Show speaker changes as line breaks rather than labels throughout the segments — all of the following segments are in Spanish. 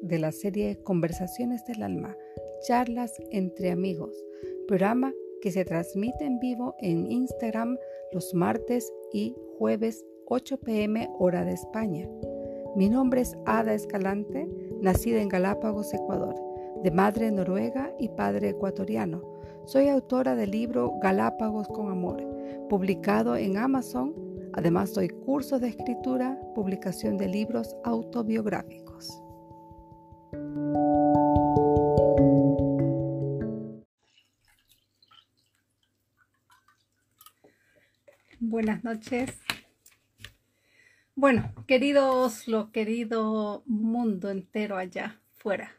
de la serie Conversaciones del Alma, charlas entre amigos, programa que se transmite en vivo en Instagram los martes y jueves 8 pm hora de España. Mi nombre es Ada Escalante, nacida en Galápagos, Ecuador, de madre noruega y padre ecuatoriano. Soy autora del libro Galápagos con Amor, publicado en Amazon Además, doy cursos de escritura, publicación de libros autobiográficos. Buenas noches. Bueno, queridos, lo querido mundo entero allá fuera.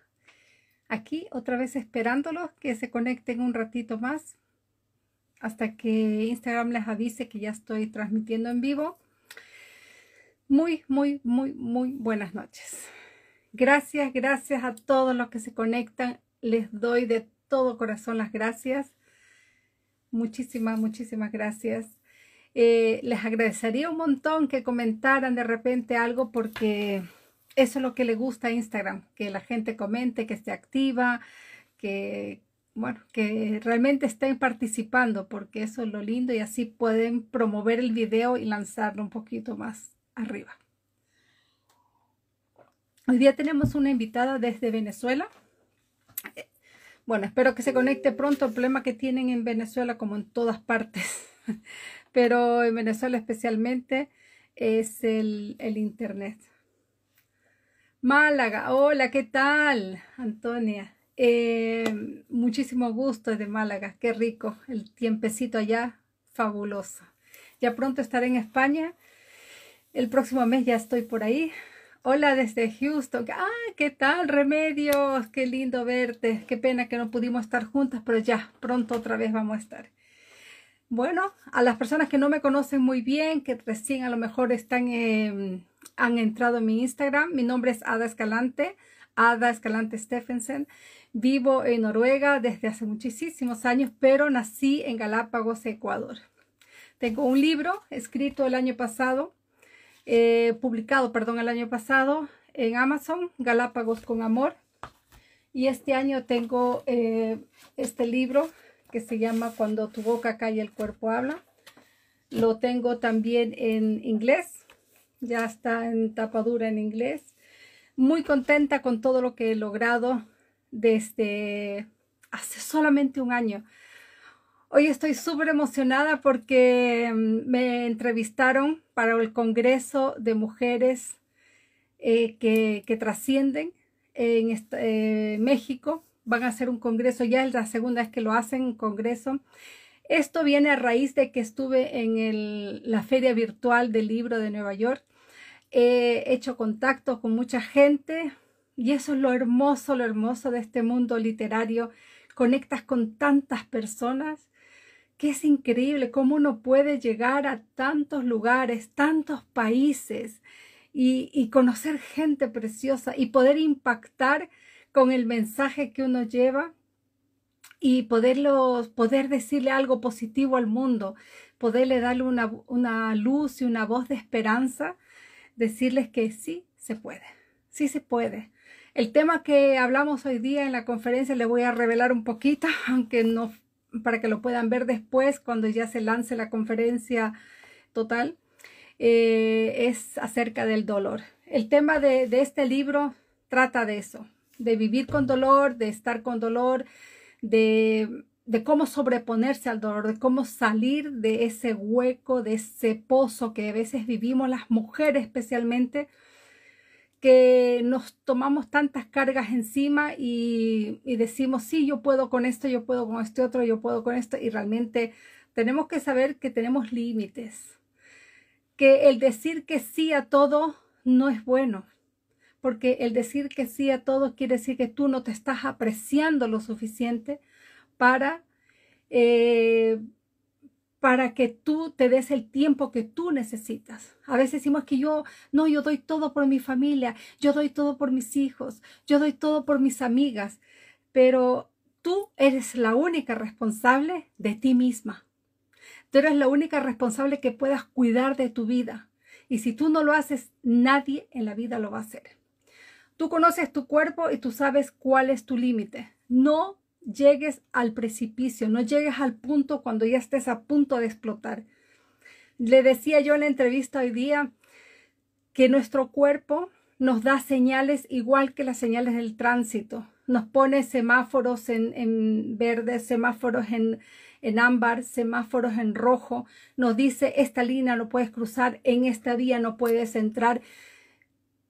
Aquí otra vez esperándolos que se conecten un ratito más hasta que Instagram les avise que ya estoy transmitiendo en vivo. Muy, muy, muy, muy buenas noches. Gracias, gracias a todos los que se conectan. Les doy de todo corazón las gracias. Muchísimas, muchísimas gracias. Eh, les agradecería un montón que comentaran de repente algo porque eso es lo que le gusta a Instagram, que la gente comente, que esté activa, que, bueno, que realmente estén participando, porque eso es lo lindo y así pueden promover el video y lanzarlo un poquito más arriba. Hoy día tenemos una invitada desde Venezuela. Bueno, espero que se conecte pronto. El problema que tienen en Venezuela, como en todas partes, pero en Venezuela especialmente, es el, el Internet. Málaga, hola, ¿qué tal? Antonia. Eh, muchísimo gusto de Málaga, qué rico, el tiempecito allá, fabuloso. Ya pronto estaré en España, el próximo mes ya estoy por ahí. Hola desde Houston, ah, ¿qué tal Remedios? Qué lindo verte, qué pena que no pudimos estar juntas, pero ya pronto otra vez vamos a estar. Bueno, a las personas que no me conocen muy bien, que recién a lo mejor están, han entrado en mi Instagram, mi nombre es Ada Escalante, Ada Escalante Stephenson. Vivo en Noruega desde hace muchísimos años, pero nací en Galápagos, Ecuador. Tengo un libro escrito el año pasado, eh, publicado, perdón, el año pasado en Amazon, Galápagos con Amor. Y este año tengo eh, este libro que se llama Cuando tu boca calla el cuerpo habla. Lo tengo también en inglés, ya está en tapadura en inglés. Muy contenta con todo lo que he logrado desde hace solamente un año. Hoy estoy súper emocionada porque mm, me entrevistaron para el Congreso de Mujeres eh, que, trascienden en eh, México. Van a hacer un congreso, ya es la segunda vez que lo hacen, un congreso. Esto viene a raíz de que estuve en la feria virtual del libro de Nueva York. He hecho contacto con mucha gente, y eso es lo hermoso, lo hermoso de este mundo literario. Conectas con tantas personas que es increíble cómo uno puede llegar a tantos lugares, tantos países y, conocer gente preciosa y poder impactar con el mensaje que uno lleva y poderlo, poder decirle algo positivo al mundo, poderle darle una, una luz y una voz de esperanza, decirles que sí se puede, sí se puede. El tema que hablamos hoy día en la conferencia le voy a revelar un poquito, aunque no para que lo puedan ver después cuando ya se lance la conferencia total, eh, es acerca del dolor. El tema de, este libro trata de eso, de vivir con dolor, de estar con dolor, de, de cómo sobreponerse al dolor, de cómo salir de ese hueco, de ese pozo que a veces vivimos las mujeres especialmente que nos tomamos tantas cargas encima y, decimos, sí, yo puedo con esto, yo puedo con este otro, yo puedo con esto, y realmente tenemos que saber que tenemos límites, que el decir que sí a todo no es bueno, porque el decir que sí a todo quiere decir que tú no te estás apreciando lo suficiente para eh, para que tú te des el tiempo que tú necesitas. A veces decimos que yo, no, yo doy todo por mi familia, yo doy todo por mis hijos, yo doy todo por mis amigas, pero tú eres la única responsable de ti misma. Tú eres la única responsable que puedas cuidar de tu vida Y si tú no lo haces, nadie en la vida lo va a hacer. Tú conoces tu cuerpo y tú sabes cuál es tu límite. No llegues al precipicio, no llegues al punto cuando ya estés a punto de explotar. Le decía yo en la entrevista hoy día que nuestro cuerpo nos da señales igual que las señales del tránsito. Nos pone semáforos en, verde, semáforos en, en ámbar, semáforos en rojo. Nos dice, esta línea no puedes cruzar, en esta vía no puedes entrar.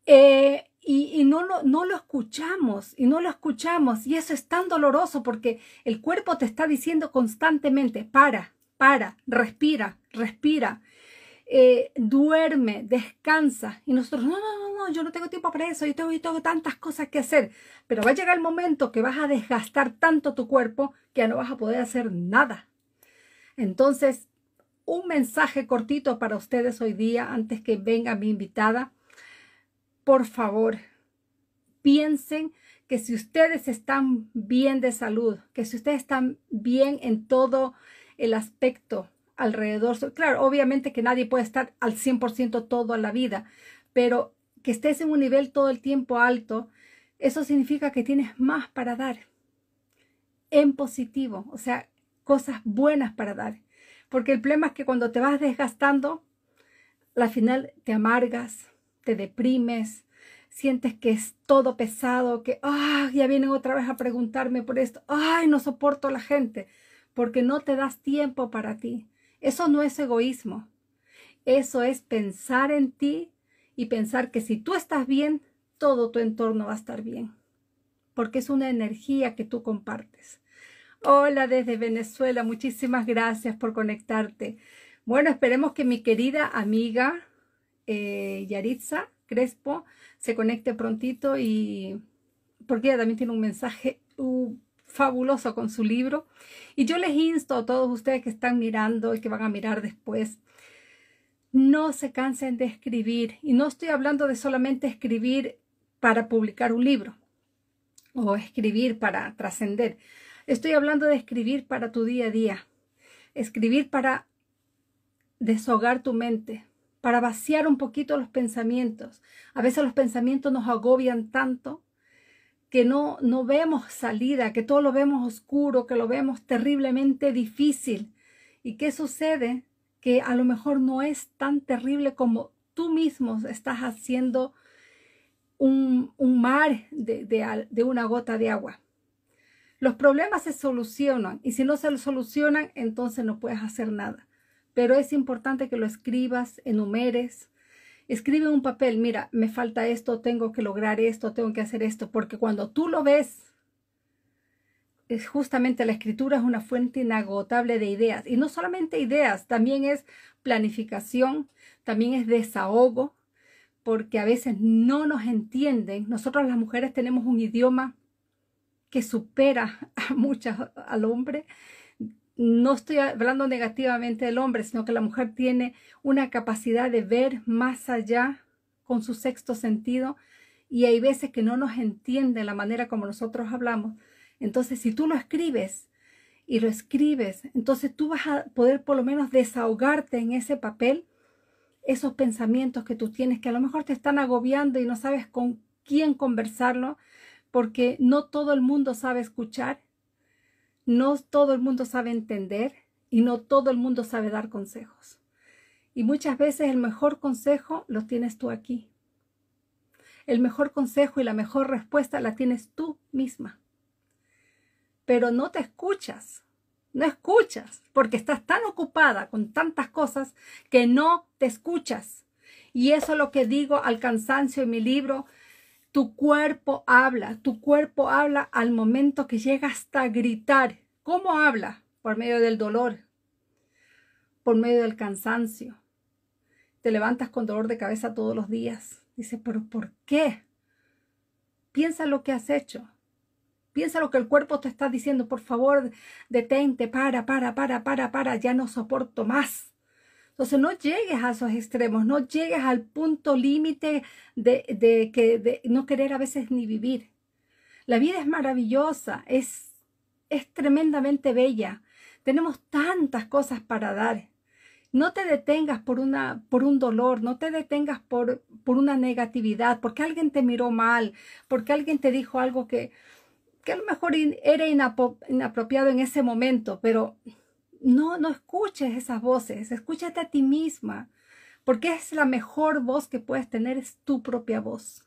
Eh, y, no, lo, no lo escuchamos, y no lo escuchamos. Y eso es tan doloroso porque el cuerpo te está diciendo constantemente, para, para, respira, respira. Eh, duerme, descansa. Y nosotros, no, no, no, no, yo no tengo tiempo para eso, yo tengo, yo tengo tantas cosas que hacer. Pero va a llegar el momento que vas a desgastar tanto tu cuerpo que ya no vas a poder hacer nada. Entonces, un mensaje cortito para ustedes hoy día, antes que venga mi invitada. Por favor, piensen que si ustedes están bien de salud, que si ustedes están bien en todo el aspecto alrededor. Claro, obviamente que nadie puede estar al 100% toda la vida, pero que estés en un nivel todo el tiempo alto, eso significa que tienes más para dar en positivo, o sea, cosas buenas para dar. Porque el problema es que cuando te vas desgastando, al final te amargas, te deprimes, sientes que es todo pesado, que ah, ya vienen otra vez a preguntarme por esto, ay, no soporto la gente, porque no te das tiempo para ti. Eso no es egoísmo. Eso es pensar en ti y pensar que si tú estás bien, todo tu entorno va a estar bien. Porque es una energía que tú compartes. Hola desde Venezuela, muchísimas gracias por conectarte. Bueno, esperemos que mi querida amiga eh, Yaritza Crespo se conecte prontito y porque ella también tiene un mensaje uh, fabuloso con su libro. Y yo les insto a todos ustedes que están mirando y que van a mirar después, no se cansen de escribir. Y no estoy hablando de solamente escribir para publicar un libro o escribir para trascender. Estoy hablando de escribir para tu día a día. Escribir para deshogar tu mente, para vaciar un poquito los pensamientos. A veces los pensamientos nos agobian tanto que no, no vemos salida, que todo lo vemos oscuro, que lo vemos terriblemente difícil. ¿Y qué sucede? Que a lo mejor no es tan terrible como tú mismo estás haciendo un, un mar de, de, de una gota de agua. Los problemas se solucionan y si no se solucionan, entonces no puedes hacer nada. Pero es importante que lo escribas, enumeres, escribe un papel, mira, me falta esto, tengo que lograr esto, tengo que hacer esto, porque cuando tú lo ves, es justamente la escritura es una fuente inagotable de ideas. Y no solamente ideas, también es planificación, también es desahogo, porque a veces no nos entienden. Nosotros las mujeres tenemos un idioma que supera a muchas al hombre no estoy hablando negativamente del hombre, sino que la mujer tiene una capacidad de ver más allá con su sexto sentido y hay veces que no nos entiende la manera como nosotros hablamos. Entonces, si tú lo escribes y lo escribes, entonces tú vas a poder por lo menos desahogarte en ese papel esos pensamientos que tú tienes que a lo mejor te están agobiando y no sabes con quién conversarlo porque no todo el mundo sabe escuchar no todo el mundo sabe entender y no todo el mundo sabe dar consejos. Y muchas veces el mejor consejo lo tienes tú aquí. El mejor consejo y la mejor respuesta la tienes tú misma. Pero no te escuchas, no escuchas, porque estás tan ocupada con tantas cosas que no te escuchas. Y eso es lo que digo al cansancio en mi libro, tu cuerpo habla, tu cuerpo habla al momento que llega hasta gritar. ¿Cómo habla? Por medio del dolor, por medio del cansancio. Te levantas con dolor de cabeza todos los días. Dice, pero ¿por qué? Piensa lo que has hecho. Piensa lo que el cuerpo te está diciendo. Por favor, detente, para, para, para, para, para. Ya no soporto más. Entonces no llegues a esos extremos, no llegues al punto límite de, de, que, no querer a veces ni vivir. La vida es maravillosa, es, es tremendamente bella. Tenemos tantas cosas para dar. No te detengas por, una, por un dolor, no te detengas por, por una negatividad, porque alguien te miró mal, porque alguien te dijo algo que, que a lo mejor era inapropiado en ese momento, pero no, no escuches esas voces, escúchate a ti misma, porque es la mejor voz que puedes tener, es tu propia voz.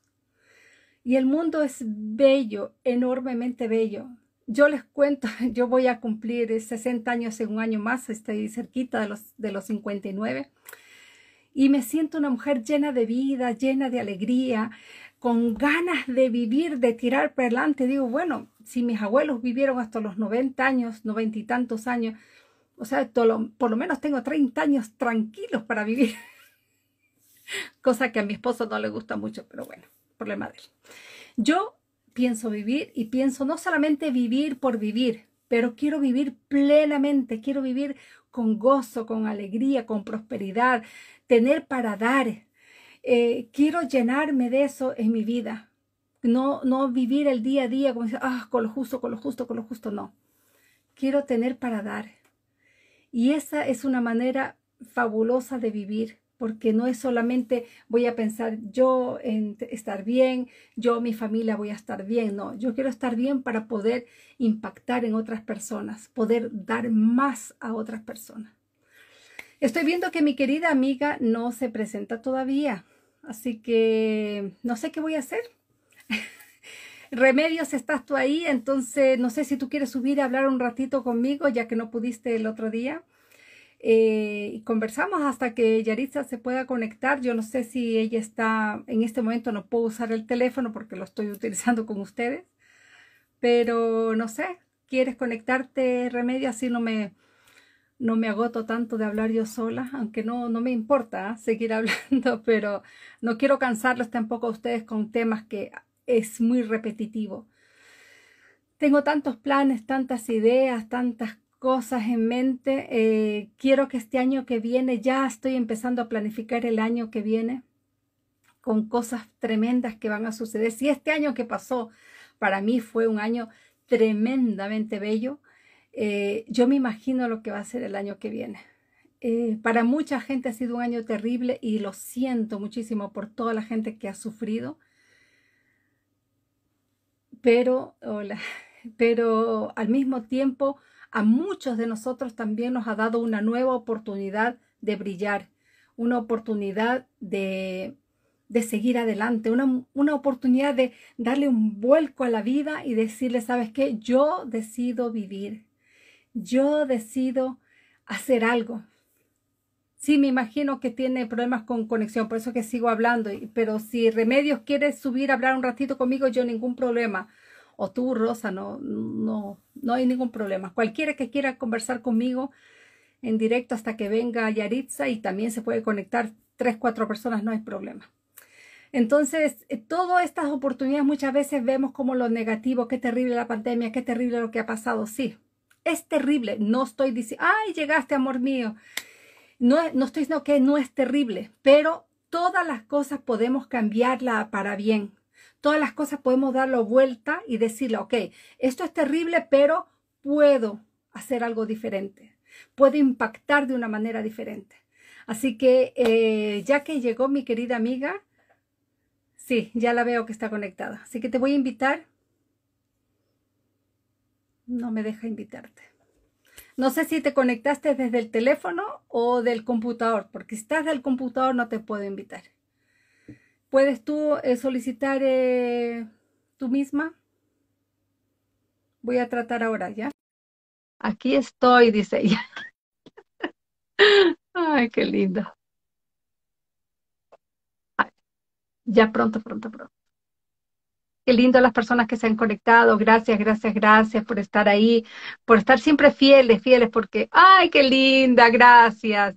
Y el mundo es bello, enormemente bello. Yo les cuento, yo voy a cumplir 60 años en un año más, estoy cerquita de los, de los 59, y me siento una mujer llena de vida, llena de alegría, con ganas de vivir, de tirar para adelante. Digo, bueno, si mis abuelos vivieron hasta los 90 años, 90 y tantos años, o sea, por lo menos tengo 30 años tranquilos para vivir. Cosa que a mi esposo no le gusta mucho, pero bueno, problema de él. Yo pienso vivir y pienso no solamente vivir por vivir, pero quiero vivir plenamente, quiero vivir con gozo, con alegría, con prosperidad, tener para dar, eh, quiero llenarme de eso en mi vida. No, no vivir el día a día como ah, con lo justo, con lo justo, con lo justo, no. Quiero tener para dar. Y esa es una manera fabulosa de vivir, porque no es solamente voy a pensar yo en estar bien, yo, mi familia voy a estar bien, no, yo quiero estar bien para poder impactar en otras personas, poder dar más a otras personas. Estoy viendo que mi querida amiga no se presenta todavía, así que no sé qué voy a hacer. Remedios, estás tú ahí, entonces no sé si tú quieres subir a hablar un ratito conmigo, ya que no pudiste el otro día. Eh, conversamos hasta que Yaritza se pueda conectar. Yo no sé si ella está, en este momento no puedo usar el teléfono porque lo estoy utilizando con ustedes, pero no sé, ¿quieres conectarte, Remedio? Así no me, no me agoto tanto de hablar yo sola, aunque no, no me importa ¿ah? seguir hablando, pero no quiero cansarlos tampoco a ustedes con temas que es muy repetitivo. Tengo tantos planes, tantas ideas, tantas cosas en mente. Eh, quiero que este año que viene, ya estoy empezando a planificar el año que viene con cosas tremendas que van a suceder. Si este año que pasó para mí fue un año tremendamente bello, eh, yo me imagino lo que va a ser el año que viene. Eh, para mucha gente ha sido un año terrible y lo siento muchísimo por toda la gente que ha sufrido. Pero, hola, pero al mismo tiempo a muchos de nosotros también nos ha dado una nueva oportunidad de brillar, una oportunidad de, de seguir adelante, una, una, oportunidad de darle un vuelco a la vida y decirle, ¿sabes qué? Yo decido vivir, yo decido hacer algo. Sí, me imagino que tiene problemas con conexión, por eso que sigo hablando, pero si Remedios quiere subir a hablar un ratito conmigo, yo ningún problema. O tú, Rosa, no, no, no hay ningún problema. Cualquiera que quiera conversar conmigo en directo hasta que venga Yaritza y también se puede conectar tres, cuatro personas, no hay problema. Entonces, eh, todas estas oportunidades muchas veces vemos como lo negativo, qué terrible la pandemia, qué terrible lo que ha pasado. Sí, es terrible. No estoy diciendo, ay, llegaste, amor mío. No, no estoy diciendo que no es terrible, pero todas las cosas podemos cambiarla para bien. Todas las cosas podemos darlo vuelta y decirle, ok, esto es terrible, pero puedo hacer algo diferente. Puedo impactar de una manera diferente. Así que eh, ya que llegó mi querida amiga, sí, ya la veo que está conectada. Así que te voy a invitar no me deja invitarte. No sé si te conectaste desde el teléfono o del computador, porque si estás del computador no te puedo invitar. ¿Puedes tú eh, solicitar eh, tú misma? Voy a tratar ahora, ¿ya? Aquí estoy, dice ella. Ay, qué lindo. ya pronto, pronto, pronto. Qué lindo las personas que se han conectado. Gracias, gracias, gracias por estar ahí, por estar siempre fieles, fieles, porque, ay, qué linda, gracias.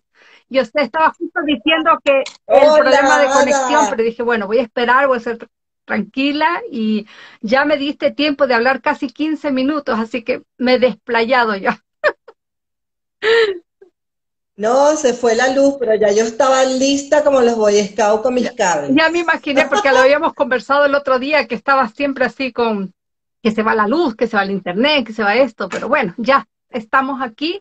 Yo estaba justo diciendo que el problema de conexión, pero dije, bueno, voy a esperar, voy a ser tranquila y ya me diste tiempo de hablar casi 15 minutos, así que me he desplayado ya.
No, se fue la luz, pero ya yo estaba lista como los Boy Scouts con mis cables.
Ya me imaginé, porque lo habíamos conversado el otro día, que estaba siempre así con que se va la luz, que se va el internet, que se va esto, pero bueno, ya estamos aquí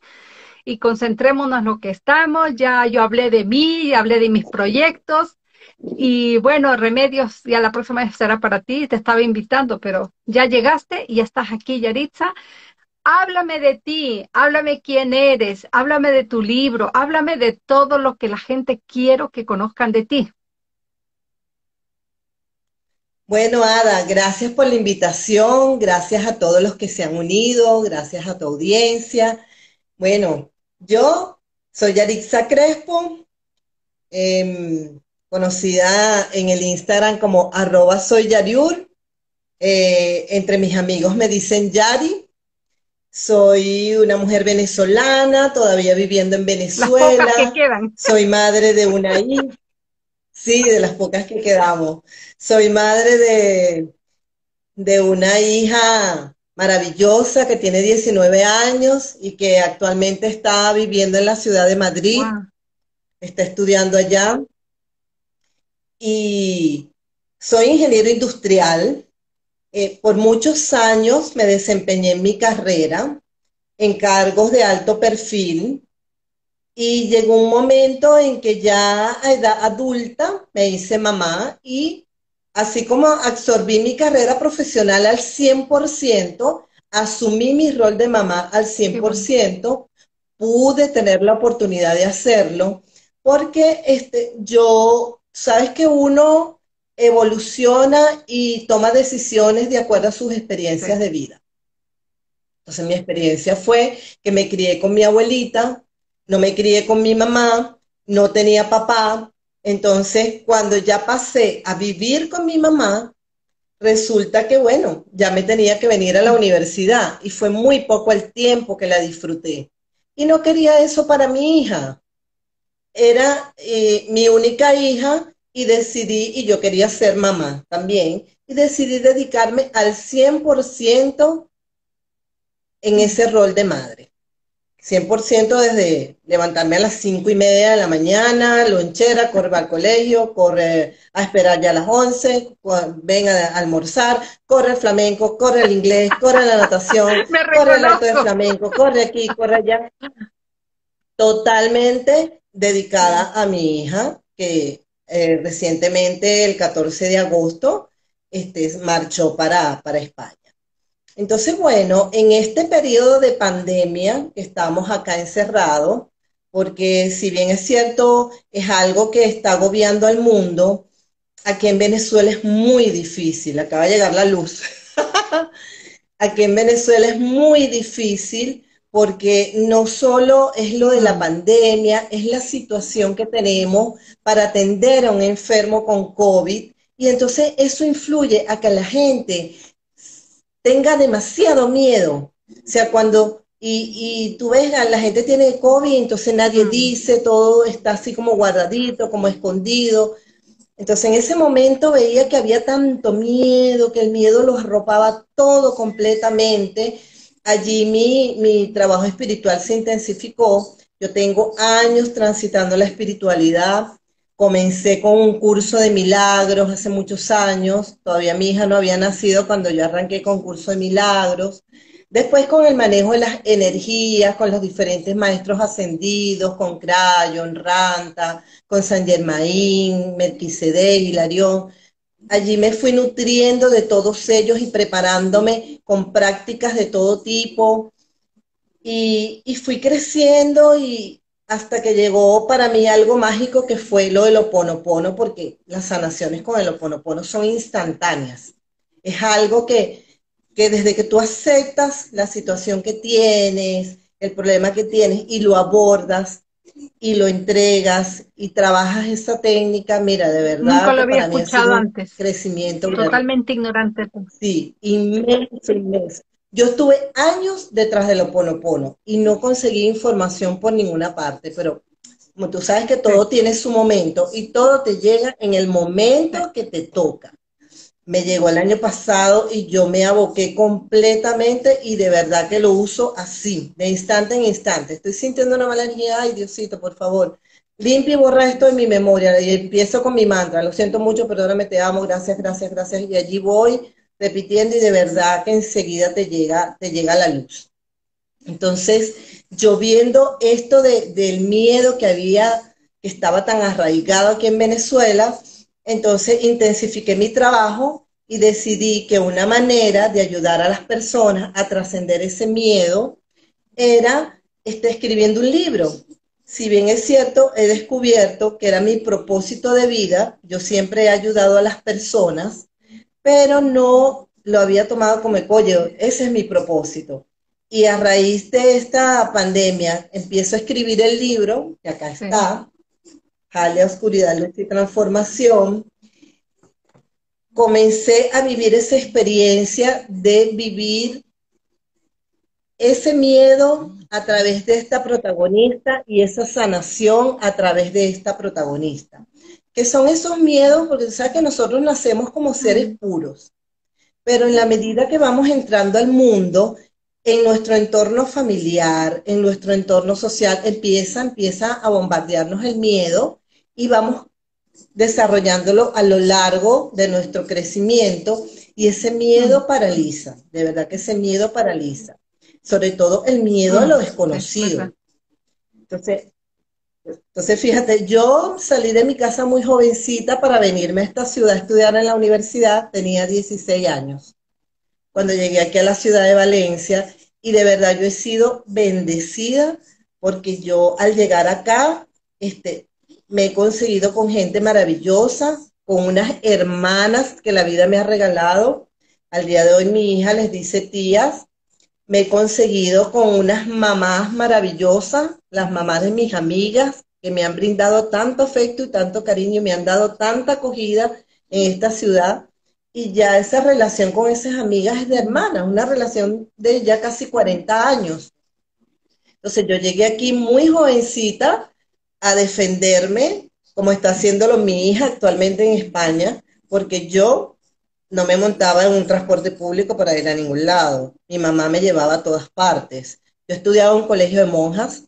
y concentrémonos en lo que estamos. Ya yo hablé de mí, hablé de mis proyectos y bueno, Remedios, ya la próxima vez será para ti, te estaba invitando, pero ya llegaste y ya estás aquí, Yaritza. Háblame de ti, háblame quién eres, háblame de tu libro, háblame de todo lo que la gente quiero que conozcan de ti.
Bueno, Ada, gracias por la invitación, gracias a todos los que se han unido, gracias a tu audiencia. Bueno, yo soy Yaritza Crespo, em, conocida en el Instagram como arroba soy Yariur. Eh, entre mis amigos me dicen Yari. Soy una mujer venezolana, todavía viviendo en Venezuela. Soy madre de una hija. Sí, de las pocas que quedamos. Soy madre de, de una hija maravillosa que tiene 19 años y que actualmente está viviendo en la ciudad de Madrid. Está estudiando allá. Y soy ingeniero industrial. Eh, por muchos años me desempeñé en mi carrera en cargos de alto perfil y llegó un momento en que ya a edad adulta me hice mamá y así como absorbí mi carrera profesional al 100%, asumí mi rol de mamá al 100%, pude tener la oportunidad de hacerlo porque este, yo, sabes que uno evoluciona y toma decisiones de acuerdo a sus experiencias de vida. Entonces mi experiencia fue que me crié con mi abuelita, no me crié con mi mamá, no tenía papá. Entonces, cuando ya pasé a vivir con mi mamá, resulta que, bueno, ya me tenía que venir a la universidad y fue muy poco el tiempo que la disfruté. Y no quería eso para mi hija. Era eh, mi única hija y decidí, y yo quería ser mamá también, y decidí dedicarme al 100% en ese rol de madre. 100% desde levantarme a las cinco y media de la mañana, lonchera, corre al colegio, corre a esperar ya a las 11, ven a almorzar, corre el flamenco, corre el inglés, corre la natación, corre el acto de flamenco, corre aquí, corre allá. Totalmente dedicada a mi hija, que eh, recientemente, el 14 de agosto, este, marchó para, para España. Entonces, bueno, en este periodo de pandemia estamos acá encerrados, porque si bien es cierto, es algo que está agobiando al mundo, aquí en Venezuela es muy difícil, acaba de llegar la luz. aquí en Venezuela es muy difícil porque no solo es lo de la pandemia, es la situación que tenemos para atender a un enfermo con COVID. Y entonces eso influye a que la gente tenga demasiado miedo. O sea, cuando, y, tú ves, la gente tiene COVID, entonces nadie mm. dice, todo está así como guardadito, como escondido. Entonces en ese momento veía que había tanto miedo, que el miedo los arropaba todo completamente. Allí mi, mi trabajo espiritual se intensificó. Yo tengo años transitando la espiritualidad, Comencé con un curso de milagros hace muchos años, todavía mi hija no había nacido cuando yo arranqué con curso de milagros. Después con el manejo de las energías, con los diferentes maestros ascendidos, con Crayon, Ranta, con San Germain, Melquisedec, Hilarión. Allí me fui nutriendo de todos ellos y preparándome con prácticas de todo tipo. Y, fui creciendo y, hasta que llegó para mí algo mágico que fue lo del oponopono, porque las sanaciones con el oponopono son instantáneas. Es algo que, que desde que tú aceptas la situación que tienes, el problema que tienes y lo abordas y lo entregas y trabajas esa técnica, mira, de verdad.
Nunca lo había escuchado antes.
Crecimiento.
Totalmente ignorante.
Sí, inmenso, inmenso. Yo estuve años detrás del Oponopono y no conseguí información por ninguna parte, pero como tú sabes que todo tiene su momento y todo te llega en el momento que te toca. Me llegó el año pasado y yo me aboqué completamente y de verdad que lo uso así, de instante en instante. Estoy sintiendo una mala energía, ay Diosito, por favor. Limpia y borra esto de mi memoria y empiezo con mi mantra. Lo siento mucho, perdóname, te amo, gracias, gracias, gracias. Y allí voy repitiendo y de verdad que enseguida te llega, te llega la luz. Entonces, yo viendo esto del miedo que había, que estaba tan arraigado aquí en Venezuela, entonces intensifiqué mi trabajo y decidí que una manera de ayudar a las personas a trascender ese miedo era este, escribiendo un libro. Si bien es cierto, he descubierto que era mi propósito de vida, yo siempre he ayudado a las personas, pero no lo había tomado como, oye, ese es mi propósito. Y a raíz de esta pandemia, empiezo a escribir el libro, que acá está, Jale Oscuridad, Luz y Transformación. Comencé a vivir esa experiencia de vivir ese miedo a través de esta protagonista y esa sanación a través de esta protagonista. Que son esos miedos, porque sabes que nosotros nacemos como seres puros, pero en la medida que vamos entrando al mundo, en nuestro entorno familiar, en nuestro entorno social, empieza, empieza a bombardearnos el miedo y vamos desarrollándolo a lo largo de nuestro crecimiento. Y ese miedo mm. paraliza, de verdad que ese miedo paraliza, sobre todo el miedo a lo mm, desconocido. Entonces, entonces, fíjate, yo salí de mi casa muy jovencita para venirme a esta ciudad a estudiar en la universidad, tenía 16 años cuando llegué aquí a la ciudad de Valencia. Y de verdad yo he sido bendecida porque yo al llegar acá este, me he conseguido con gente maravillosa, con unas hermanas que la vida me ha regalado. Al día de hoy mi hija les dice tías. Me he conseguido con unas mamás maravillosas, las mamás de mis amigas, que me han brindado tanto afecto y tanto cariño, me han dado tanta acogida en esta ciudad y ya esa relación con esas amigas es de hermanas, una relación de ya casi 40 años. Entonces yo llegué aquí muy jovencita a defenderme, como está haciéndolo mi hija actualmente en España, porque yo no me montaba en un transporte público para ir a ningún lado. Mi mamá me llevaba a todas partes. Yo estudiaba en un colegio de monjas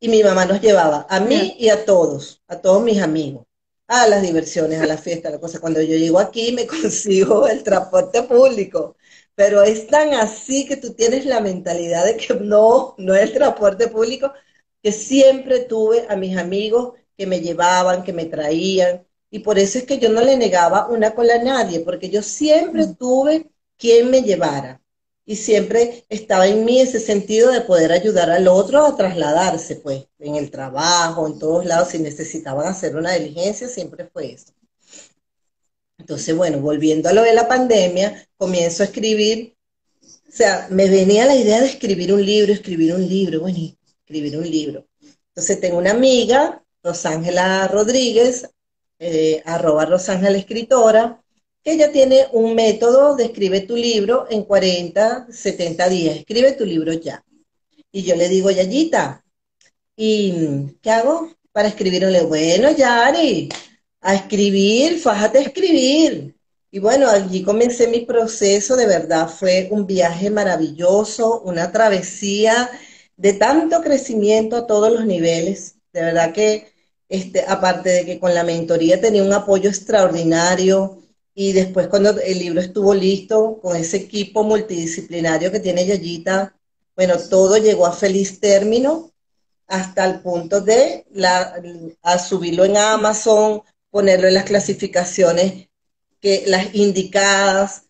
y mi mamá nos llevaba a mí y a todos, a todos mis amigos a las diversiones, a la fiesta, a la cosa. Cuando yo llego aquí me consigo el transporte público, pero es tan así que tú tienes la mentalidad de que no, no es el transporte público, que siempre tuve a mis amigos que me llevaban, que me traían, y por eso es que yo no le negaba una cola a nadie, porque yo siempre mm. tuve quien me llevara y siempre estaba en mí ese sentido de poder ayudar al otro a trasladarse, pues, en el trabajo, en todos lados, si necesitaban hacer una diligencia, siempre fue eso. Entonces, bueno, volviendo a lo de la pandemia, comienzo a escribir, o sea, me venía la idea de escribir un libro, escribir un libro, bueno, escribir un libro. Entonces, tengo una amiga, Rosángela Rodríguez, eh, arroba Rosángela Escritora, ella tiene un método de escribe tu libro en 40, 70 días. Escribe tu libro ya. Y yo le digo, Yayita, ¿y qué hago para escribir? Bueno, Yari, a escribir, fájate a escribir. Y bueno, allí comencé mi proceso, de verdad fue un viaje maravilloso, una travesía de tanto crecimiento a todos los niveles. De verdad que, este, aparte de que con la mentoría tenía un apoyo extraordinario, y después cuando el libro estuvo listo, con ese equipo multidisciplinario que tiene Yayita, bueno, todo llegó a feliz término hasta el punto de la, a subirlo en Amazon, ponerlo en las clasificaciones que las indicadas.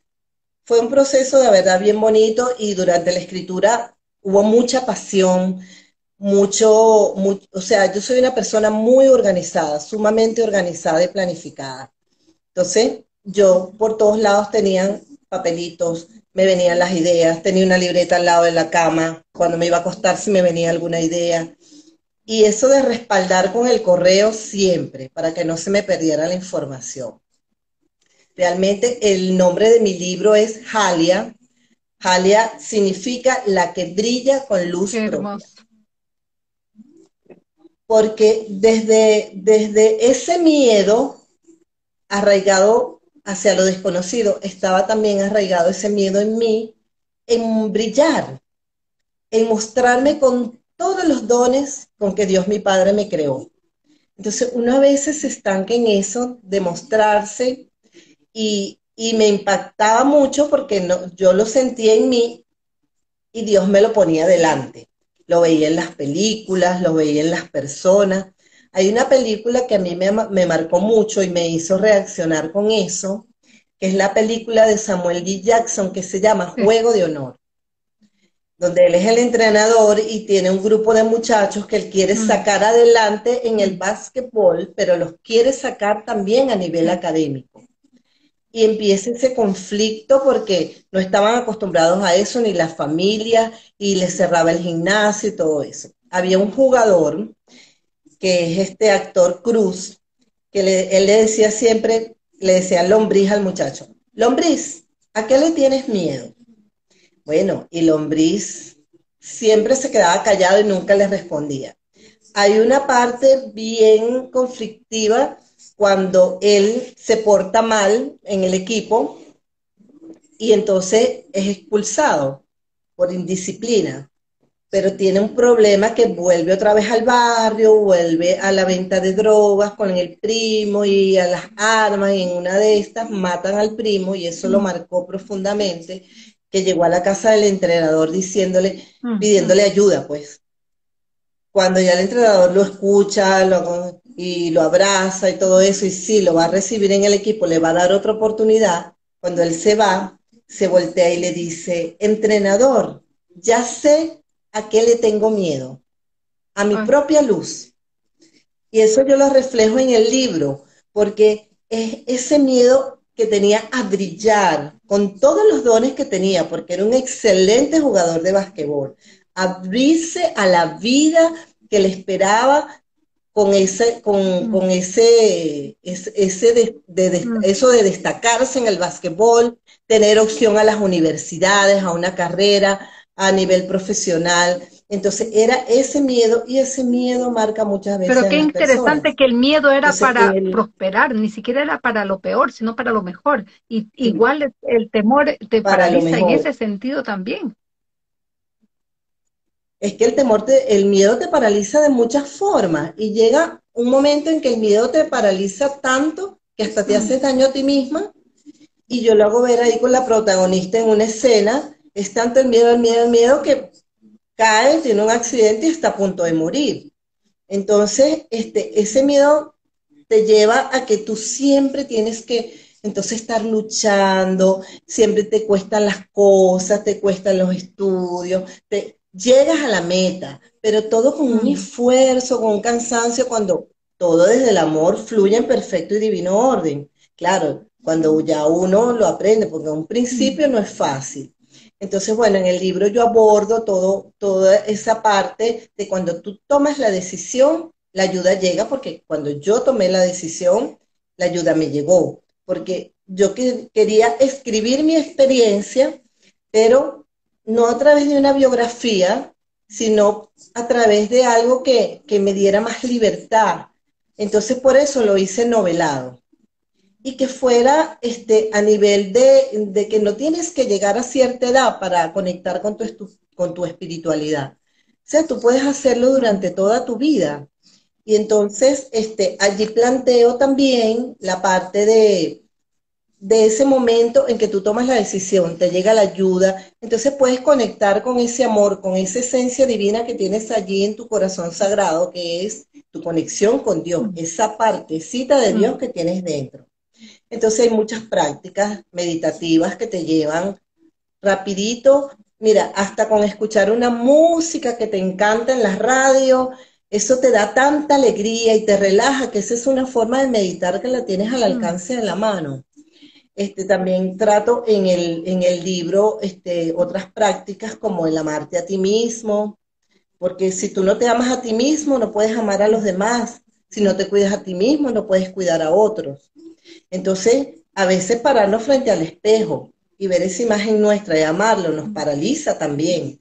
Fue un proceso de verdad bien bonito y durante la escritura hubo mucha pasión, mucho, o sea, yo soy una persona muy organizada, sumamente organizada y planificada. Entonces, yo por todos lados tenían papelitos, me venían las ideas, tenía una libreta al lado de la cama, cuando me iba a acostar si me venía alguna idea. Y eso de respaldar con el correo siempre, para que no se me perdiera la información. Realmente el nombre de mi libro es Jalia. Jalia significa la que brilla con luz Porque desde, desde ese miedo arraigado hacia lo desconocido, estaba también arraigado ese miedo en mí, en brillar, en mostrarme con todos los dones con que Dios mi Padre me creó. Entonces uno a veces se estanca en eso, de mostrarse, y, me impactaba mucho porque no, yo lo sentía en mí, y Dios me lo ponía delante. Lo veía en las películas, lo veía en las personas. Hay una película que a mí me, me marcó mucho y me hizo reaccionar con eso, que es la película de Samuel L. Jackson que se llama Juego de Honor donde él es el entrenador y tiene un grupo de muchachos que él quiere sacar adelante en el básquetbol, pero los quiere sacar también a nivel académico. Y empieza ese conflicto porque no estaban acostumbrados a eso, ni la familia, y les cerraba el gimnasio y todo eso. Había un jugador, que es este actor Cruz, que él le decía siempre, le decía lombriz al muchacho, lombriz, ¿a qué le tienes miedo? Bueno, y Lombriz siempre se quedaba callado y nunca le respondía. Hay una parte bien conflictiva cuando él se porta mal en el equipo y entonces es expulsado por indisciplina, pero tiene un problema que vuelve otra vez al barrio, vuelve a la venta de drogas con el primo y a las armas y en una de estas matan al primo y eso lo marcó profundamente que llegó a la casa del entrenador diciéndole, pidiéndole ayuda, pues. Cuando ya el entrenador lo escucha y lo abraza y todo eso, y sí, lo va a recibir en el equipo, le va a dar otra oportunidad, cuando él se va, se voltea y le dice, entrenador, ya sé a qué le tengo miedo, a mi propia luz. Y eso yo lo reflejo en el libro, porque es ese miedo que tenía a brillar con todos los dones que tenía, porque era un excelente jugador de basquetbol, abrirse a la vida que le esperaba con ese, con, mm. ese, ese, de, mm. eso de destacarse en el basquetbol, tener opción a las universidades, a una carrera a nivel profesional. Entonces era ese miedo y ese miedo marca muchas veces.
Pero qué interesante que el miedo era para prosperar, ni siquiera era para lo peor, sino para lo mejor. Y igual el temor te paraliza en ese sentido también.
Es que el temor, te, el miedo te paraliza de muchas formas y llega un momento en que el miedo te paraliza tanto que hasta te hace daño a ti misma. Y yo lo hago ver ahí con la protagonista en una escena. Es tanto el miedo, el miedo, el miedo que cae, tiene un accidente y está a punto de morir. Entonces, este, ese miedo te lleva a que tú siempre tienes que entonces estar luchando, siempre te cuestan las cosas, te cuestan los estudios, te llegas a la meta, pero todo con un esfuerzo, con un cansancio, cuando todo desde el amor fluye en perfecto y divino orden. Claro, cuando ya uno lo aprende, porque a un principio no es fácil. Entonces, bueno, en el libro yo abordo todo, toda esa parte de cuando tú tomas la decisión, la ayuda llega, porque cuando yo tomé la decisión, la ayuda me llegó, porque yo quería escribir mi experiencia, pero no a través de una biografía, sino a través de algo que, que me diera más libertad. Entonces, por eso lo hice novelado y que fuera este, a nivel de, que no tienes que llegar a cierta edad para conectar con tu, con tu espiritualidad. O sea, tú puedes hacerlo durante toda tu vida. Y entonces, este, allí planteo también la parte de, de ese momento en que tú tomas la decisión, te llega la ayuda, entonces puedes conectar con ese amor, con esa esencia divina que tienes allí en tu corazón sagrado, que es tu conexión con Dios, esa partecita de Dios que tienes dentro. Entonces hay muchas prácticas meditativas que te llevan rapidito, mira, hasta con escuchar una música que te encanta en la radio, eso te da tanta alegría y te relaja, que esa es una forma de meditar que la tienes al alcance de la mano. Este, también trato en el, en el libro este, otras prácticas como el amarte a ti mismo, porque si tú no te amas a ti mismo, no puedes amar a los demás. Si no te cuidas a ti mismo, no puedes cuidar a otros. Entonces, a veces pararnos frente al espejo y ver esa imagen nuestra y amarlo nos paraliza también.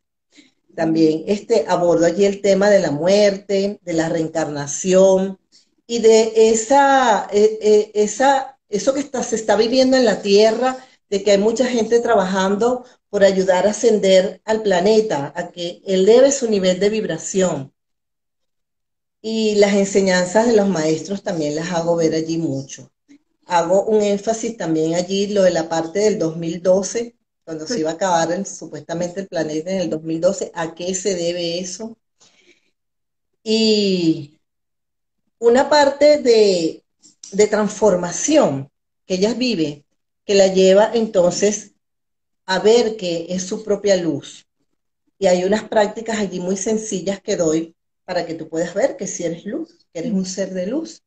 También este, abordo allí el tema de la muerte, de la reencarnación y de esa, e, e, esa, eso que está, se está viviendo en la Tierra, de que hay mucha gente trabajando por ayudar a ascender al planeta, a que eleve su nivel de vibración. Y las enseñanzas de los maestros también las hago ver allí mucho hago un énfasis también allí, lo de la parte del 2012, cuando se iba a acabar supuestamente el planeta en el 2012, ¿a qué se debe eso? Y una parte de, de transformación que ella vive, que la lleva entonces a ver que es su propia luz. Y hay unas prácticas allí muy sencillas que doy para que tú puedas ver que si eres luz, que eres un ser de luz.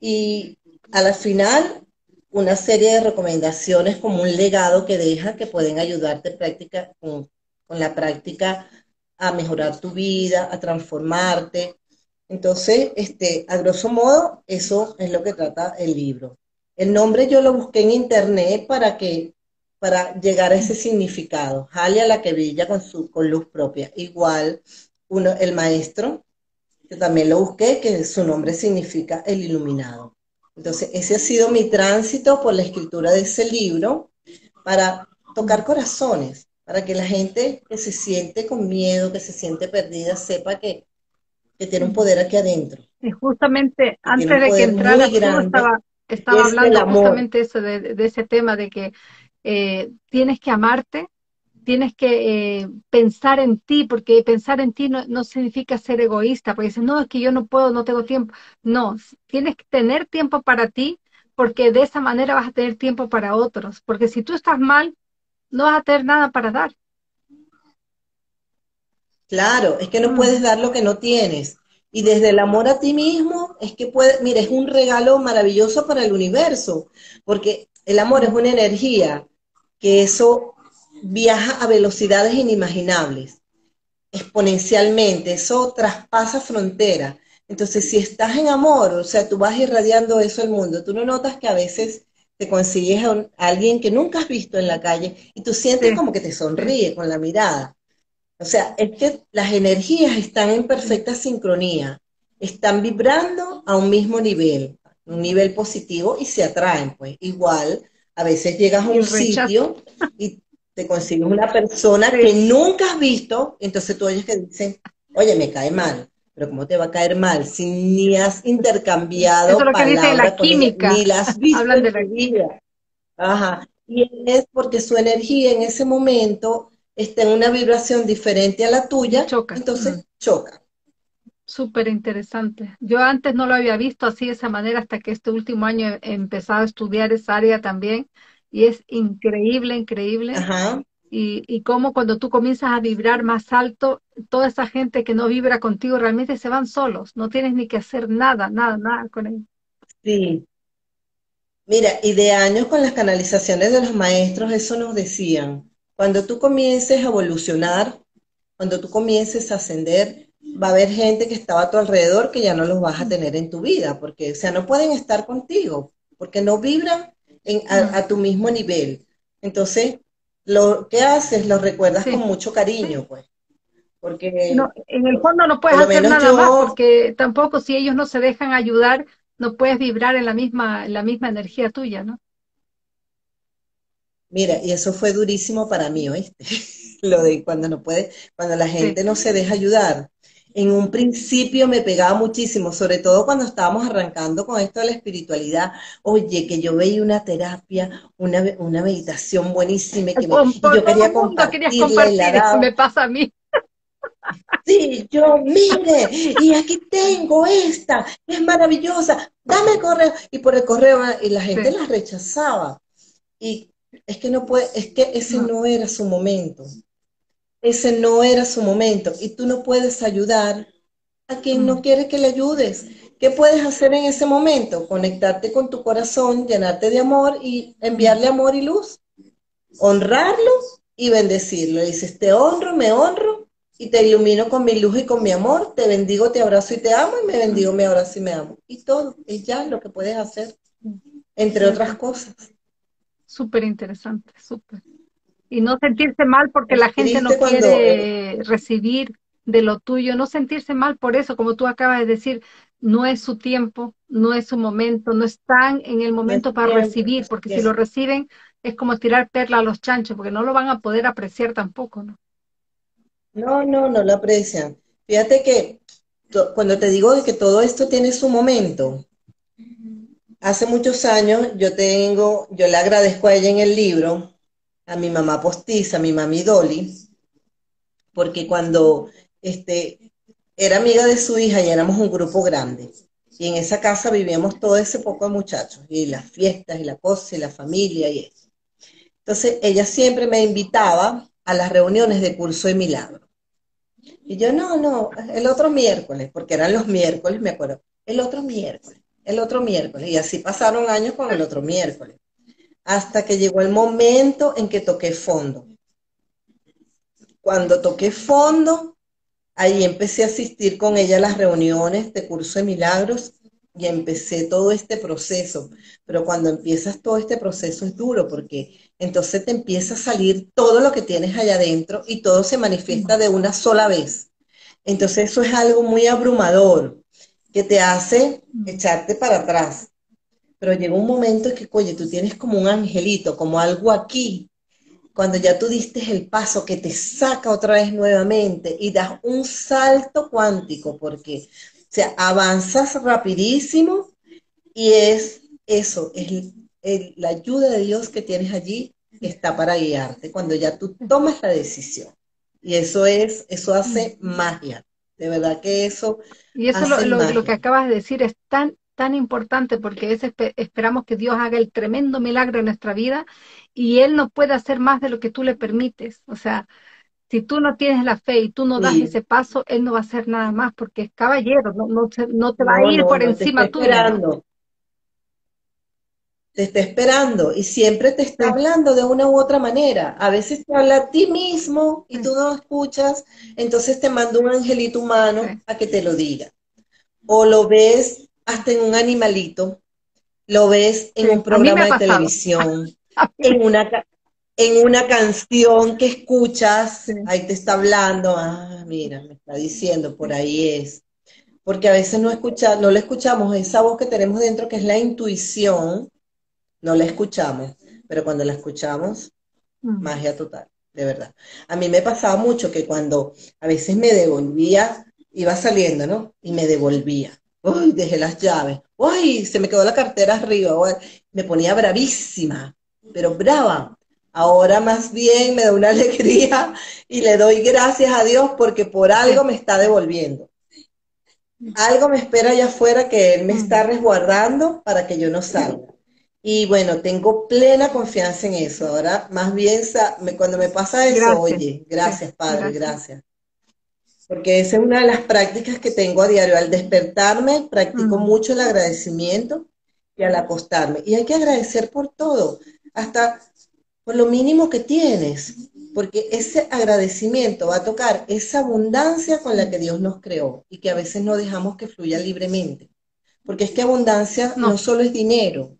Y a la final, una serie de recomendaciones como un legado que deja que pueden ayudarte práctica, con, con la práctica a mejorar tu vida, a transformarte. Entonces, este, a grosso modo, eso es lo que trata el libro. El nombre yo lo busqué en internet para que para llegar a ese significado. Jale a la que brilla con su con luz propia. Igual uno, el maestro, que también lo busqué, que su nombre significa el iluminado. Entonces, ese ha sido mi tránsito por la escritura de ese libro para tocar corazones, para que la gente que se siente con miedo, que se siente perdida, sepa que, tiene un poder aquí adentro.
Y justamente antes de que entrara, estaba, estaba hablando justamente eso de, ese tema de que eh, tienes que amarte, tienes que eh, pensar en ti, porque pensar en ti no, significa ser egoísta, porque dices, no, es que yo no puedo, no tengo tiempo. No, tienes que tener tiempo para ti, porque de esa manera vas a tener tiempo para otros, porque si tú estás mal, no vas a tener nada para dar.
Claro, es que no mm. puedes dar lo que no tienes. Y desde el amor a ti mismo, es que puedes, mira, es un regalo maravilloso para el universo, porque el amor es una energía que eso viaja a velocidades inimaginables, exponencialmente, eso traspasa fronteras. Entonces, si estás en amor, o sea, tú vas irradiando eso al mundo, tú no notas que a veces te consigues a, alguien que nunca has visto en la calle y tú sientes como que te sonríe con la mirada. O sea, es que las energías están en perfecta sincronía, están vibrando a un mismo nivel, un nivel positivo y se atraen, pues. Igual, a veces llegas a un sitio y te consigues una persona que nunca has visto, entonces tú oyes que dicen, oye, me cae mal, pero ¿cómo te va a caer mal si ni has intercambiado
Eso es lo que dice la química.
ni las has visto Hablan de la vida? Ajá. Y es porque su energía en ese momento está en una vibración diferente a la tuya, choca. entonces mm. choca.
Súper interesante. Yo antes no lo había visto así de esa manera hasta que este último año he empezado a estudiar esa área también y es increíble, increíble. Y, y cómo cuando tú comienzas a vibrar más alto, toda esa gente que no vibra contigo realmente se van solos, no tienes ni que hacer nada, nada, nada con ellos.
Sí. Mira, y de años con las canalizaciones de los maestros, eso nos decían, cuando tú comiences a evolucionar, cuando tú comiences a ascender, va a haber gente que estaba a tu alrededor que ya no los vas a tener en tu vida, porque, o sea, no pueden estar contigo, porque no vibran a, tu mismo nivel. Entonces, lo que haces lo recuerdas con mucho cariño, pues. Porque
no, en el fondo no puedes hacer nada más, porque tampoco si ellos no se dejan ayudar, no puedes vibrar en la misma, en la misma energía tuya, ¿no?
Mira, y eso fue durísimo para mí, ¿oíste? Lo de cuando no puede, cuando la gente no se deja ayudar en un principio me pegaba muchísimo, sobre todo cuando estábamos arrancando con esto de la espiritualidad. Oye, que yo veía una terapia, una, una meditación buenísima que yo quería compartirla y
la me pasa a mí.
Sí, yo, mire, y aquí tengo esta, es maravillosa, dame el correo. Y por el correo, y la gente la rechazaba. Y es que no puede, es que ese no era su momento ese no era su momento y tú no puedes ayudar a quien no mm. quiere que le ayudes. ¿Qué puedes hacer en ese momento? Conectarte con tu corazón, llenarte de amor y enviarle amor y luz. Honrarlo y bendecirlo. Dices, te honro, me honro y te ilumino con mi luz y con mi amor. Te bendigo, te abrazo y te amo y me bendigo, me abrazo y me amo. Y todo, es ya lo que puedes hacer, entre otras cosas.
Súper interesante, súper y no sentirse mal porque la gente no quiere eh, recibir de lo tuyo, no sentirse mal por eso, como tú acabas de decir, no es su tiempo, no es su momento, no están en el momento para recibir, porque si lo reciben es como tirar perla a los chanchos, porque no lo van a poder apreciar tampoco, ¿no?
No, no, no lo aprecian. Fíjate que cuando te digo que todo esto tiene su momento, hace muchos años yo tengo, yo le agradezco a ella en el libro, a mi mamá postiza, a mi mami Dolly, porque cuando este, era amiga de su hija y éramos un grupo grande, y en esa casa vivíamos todo ese poco de muchachos, y las fiestas, y la cosa, y la familia, y eso. Entonces, ella siempre me invitaba a las reuniones de curso de milagro. Y yo, no, no, el otro miércoles, porque eran los miércoles, me acuerdo, el otro miércoles, el otro miércoles. Y así pasaron años con el otro miércoles hasta que llegó el momento en que toqué fondo. Cuando toqué fondo, ahí empecé a asistir con ella a las reuniones de curso de milagros y empecé todo este proceso. Pero cuando empiezas todo este proceso es duro porque entonces te empieza a salir todo lo que tienes allá adentro y todo se manifiesta de una sola vez. Entonces eso es algo muy abrumador que te hace echarte para atrás. Pero llega un momento en que, oye, tú tienes como un angelito, como algo aquí, cuando ya tú diste el paso que te saca otra vez nuevamente y das un salto cuántico, porque, o sea, avanzas rapidísimo y es eso, es la ayuda de Dios que tienes allí está para guiarte, cuando ya tú tomas la decisión. Y eso es, eso hace magia. De verdad que eso.
Y eso lo, lo, que acabas de decir es tan tan importante porque es, esperamos que Dios haga el tremendo milagro en nuestra vida y Él no puede hacer más de lo que tú le permites. O sea, si tú no tienes la fe y tú no das ese paso, Él no va a hacer nada más porque es caballero, no, no, no te va a ir por encima
tuyo. Te está esperando y siempre te está hablando de una u otra manera. A veces te habla a ti mismo y tú no escuchas, entonces te manda un angelito humano a que te lo diga. O lo ves hasta en un animalito, lo ves en un programa de televisión, en una, en una canción que escuchas, ahí te está hablando, ah, mira, me está diciendo, por ahí es. Porque a veces no, escucha, no le escuchamos esa voz que tenemos dentro, que es la intuición, no la escuchamos, pero cuando la escuchamos, mm. magia total, de verdad. A mí me pasaba mucho que cuando a veces me devolvía, iba saliendo, ¿no? Y me devolvía uy, dejé las llaves, uy, se me quedó la cartera arriba, me ponía bravísima, pero brava. Ahora más bien me da una alegría y le doy gracias a Dios porque por algo me está devolviendo. Algo me espera allá afuera que Él me está resguardando para que yo no salga. Y bueno, tengo plena confianza en eso. Ahora, más bien, cuando me pasa eso, oye, gracias, Padre, gracias porque esa es una de las prácticas que tengo a diario. Al despertarme, practico mucho el agradecimiento y al acostarme. Y hay que agradecer por todo, hasta por lo mínimo que tienes, porque ese agradecimiento va a tocar esa abundancia con la que Dios nos creó y que a veces no dejamos que fluya libremente. Porque es que abundancia no, no solo es dinero,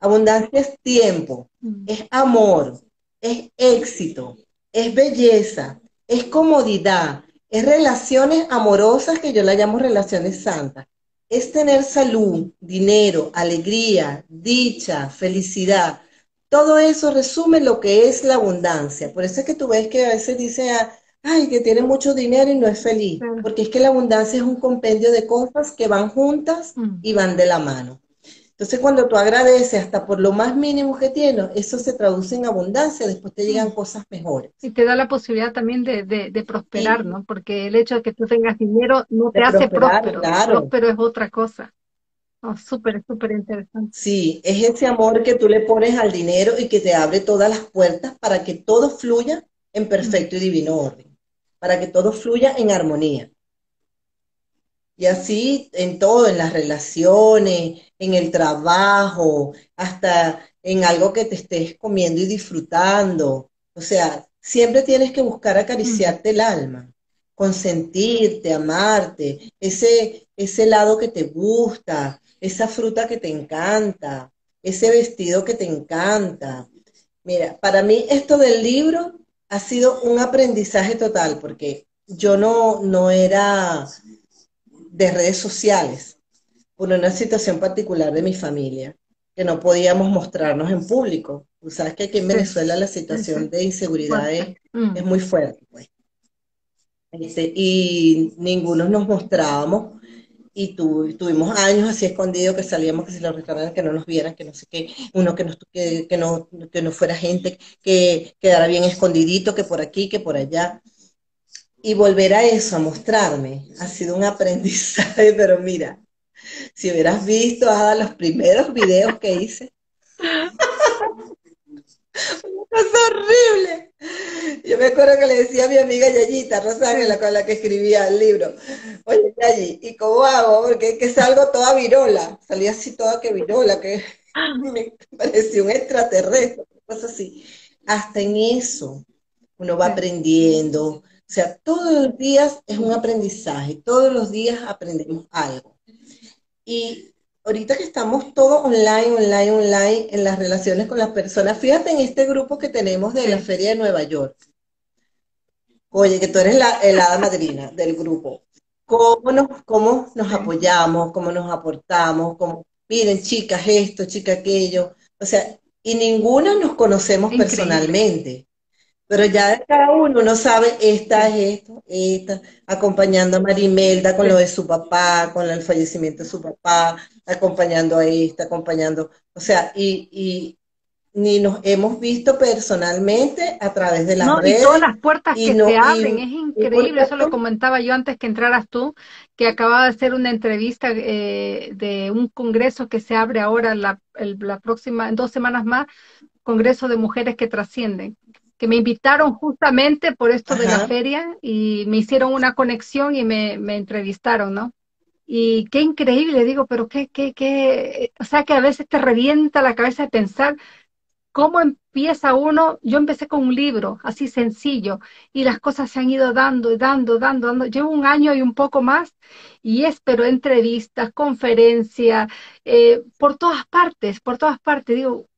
abundancia es tiempo, es amor, es éxito, es belleza, es comodidad, es relaciones amorosas que yo la llamo relaciones santas. Es tener salud, dinero, alegría, dicha, felicidad. Todo eso resume lo que es la abundancia. Por eso es que tú ves que a veces dice, ah, ay, que tiene mucho dinero y no es feliz. Porque es que la abundancia es un compendio de cosas que van juntas mm. y van de la mano. Entonces, cuando tú agradeces hasta por lo más mínimo que tienes, eso se traduce en abundancia, después te llegan cosas mejores.
Y te da la posibilidad también de, prosperar, ¿no? Porque el hecho de que tú tengas dinero no te hace próspero. Claro. Próspero es otra cosa. Oh, súper, súper interesante.
Sí, es ese amor que tú le pones al dinero y que te abre todas las puertas para que todo fluya en perfecto y divino orden, para que todo fluya en armonía. Y así en todo, en las relaciones, en el trabajo, hasta en algo que te estés comiendo y disfrutando. O sea, siempre tienes que buscar acariciarte el alma, consentirte, amarte, ese, ese lado que te gusta, esa fruta que te encanta, ese vestido que te encanta. Mira, para mí esto del libro ha sido un aprendizaje total, porque yo no, no era de redes sociales por una situación particular de mi familia, que no podíamos mostrarnos en público. Tú sabes que aquí en Venezuela la situación de inseguridad es, mm. muy fuerte. Pues. Este, y ninguno nos mostrábamos. y tuvimos años así escondidos que salíamos que si los restaurantes que no nos vieran, que no sé qué, uno que, que, no, que no fuera gente, que quedara bien escondidito, que por aquí, que por allá. Y volver a eso, a mostrarme, ha sido un aprendizaje, pero mira, si hubieras visto los primeros videos que hice, es horrible. Yo me acuerdo que le decía a mi amiga Yayita Rosángela, con la que escribía el libro, oye Yayi, ¿y cómo hago? Porque es que salgo toda virola, salí así toda que virola, que me parecía un extraterrestre, cosas así. Hasta en eso uno va aprendiendo, o sea, todos los días es un aprendizaje, todos los días aprendemos algo. Y ahorita que estamos todos online, online, online en las relaciones con las personas, fíjate en este grupo que tenemos de la Feria de Nueva York. Oye, que tú eres la helada madrina del grupo. ¿Cómo nos, cómo nos apoyamos, cómo nos aportamos, cómo, miren, chicas, esto, chicas, aquello. O sea, y ninguna nos conocemos personalmente. Pero ya cada uno no sabe, esta es esto, esta, acompañando a Marimelda con lo de su papá, con el fallecimiento de su papá, acompañando a esta, acompañando, o sea, y, ni nos hemos visto personalmente a través de las no, Y
todas las puertas que se abren, es increíble, eso lo comentaba yo antes que entraras tú, que acababa de hacer una entrevista eh, de un congreso que se abre ahora la, la próxima, en dos semanas más, Congreso de Mujeres que Trascienden que me invitaron justamente por esto de la feria y me hicieron una conexión y me, entrevistaron, ¿no? Y qué increíble, digo, pero qué, qué, qué, o sea que a veces te revienta la cabeza de pensar cómo empieza uno, yo empecé con un libro así sencillo y las cosas se han ido dando y dando, dando, dando, llevo un año y un poco más y espero entrevistas, conferencias, eh, por todas partes, por todas partes, digo,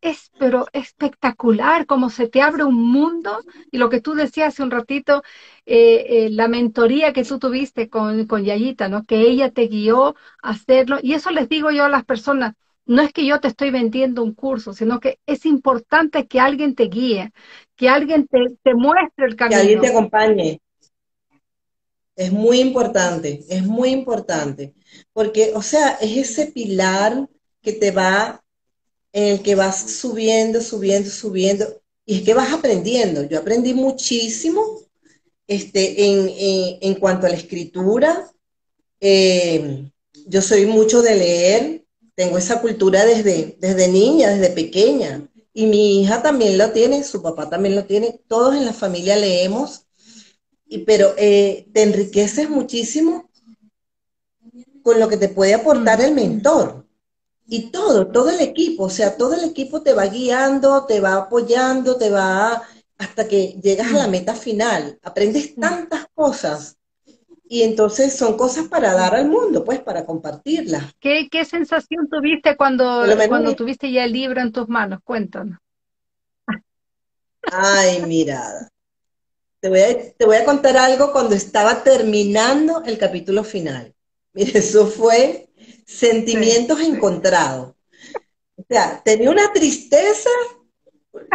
es pero espectacular, como se te abre un mundo y lo que tú decías hace un ratito, eh, eh, la mentoría que tú tuviste con, con Yayita, ¿no? Que ella te guió a hacerlo y eso les digo yo a las personas, no es que yo te estoy vendiendo un curso, sino que es importante que alguien te guíe, que alguien te, te muestre el camino.
Que alguien te acompañe. Es muy importante, es muy importante, porque, o sea, es ese pilar que te va en el que vas subiendo, subiendo, subiendo, y es que vas aprendiendo. Yo aprendí muchísimo este, en, cuanto a la escritura. Eh, yo soy mucho de leer, tengo esa cultura desde, desde niña, desde pequeña. Y mi hija también lo tiene, su papá también lo tiene, todos en la familia leemos, y, pero eh, te enriqueces muchísimo con lo que te puede aportar el mentor. Y todo, todo el equipo, o sea, todo el equipo te va guiando, te va apoyando, te va hasta que llegas a la mm. meta final. Aprendes mm. tantas cosas y entonces son cosas para dar al mundo, pues para compartirlas.
¿Qué, sensación tuviste cuando, cuando tuviste ya el libro en tus manos? Cuéntanos.
Ay, mira, te voy, a, te voy a contar algo cuando estaba terminando el capítulo final. Mire, eso fue sentimientos encontrados. O sea, tenía una tristeza,